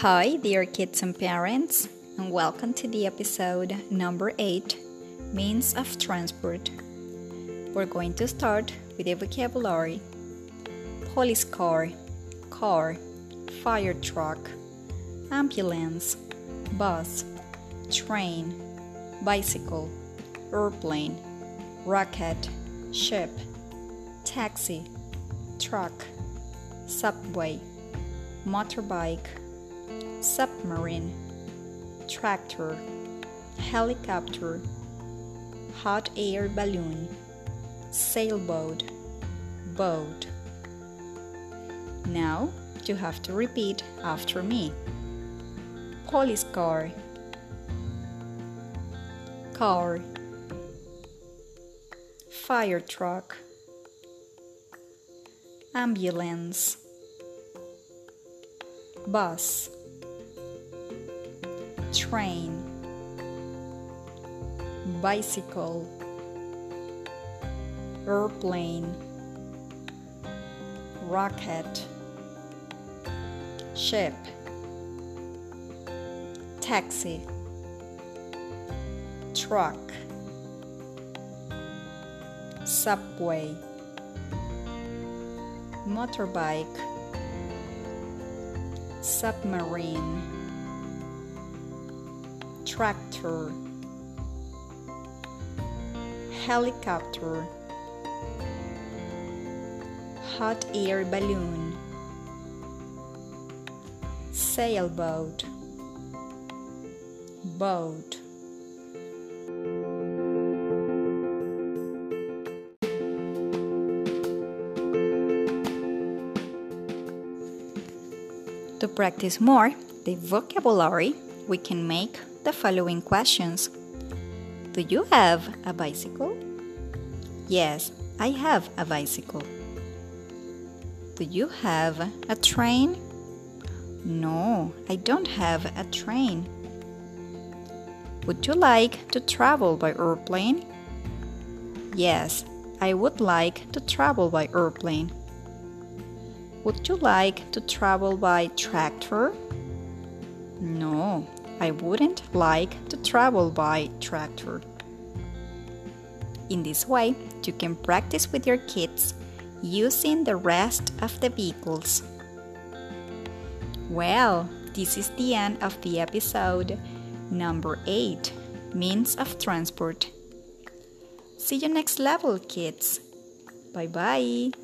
Hi, dear kids and parents, and welcome to the episode number 8 Means of Transport. We're going to start with the vocabulary police car, car, fire truck, ambulance, bus, train, bicycle, airplane, rocket, ship, taxi, truck, subway, motorbike submarine, tractor, helicopter, hot air balloon, sailboat, boat. Now you have to repeat after me. Police car, car, fire truck, ambulance, bus train, bicycle, airplane, rocket, ship, taxi, truck, subway, motorbike, submarine tractor, helicopter, hot air balloon, sailboat, boat. To practice more the vocabulary, we can make the following questions Do you have a bicycle? Yes, I have a bicycle. Do you have a train? No, I don't have a train. Would you like to travel by airplane? Yes, I would like to travel by airplane. Would you like to travel by tractor? No, I wouldn't like to travel by tractor. In this way, you can practice with your kids using the rest of the vehicles. Well, this is the end of the episode number 8 Means of Transport. See you next level, kids. Bye bye.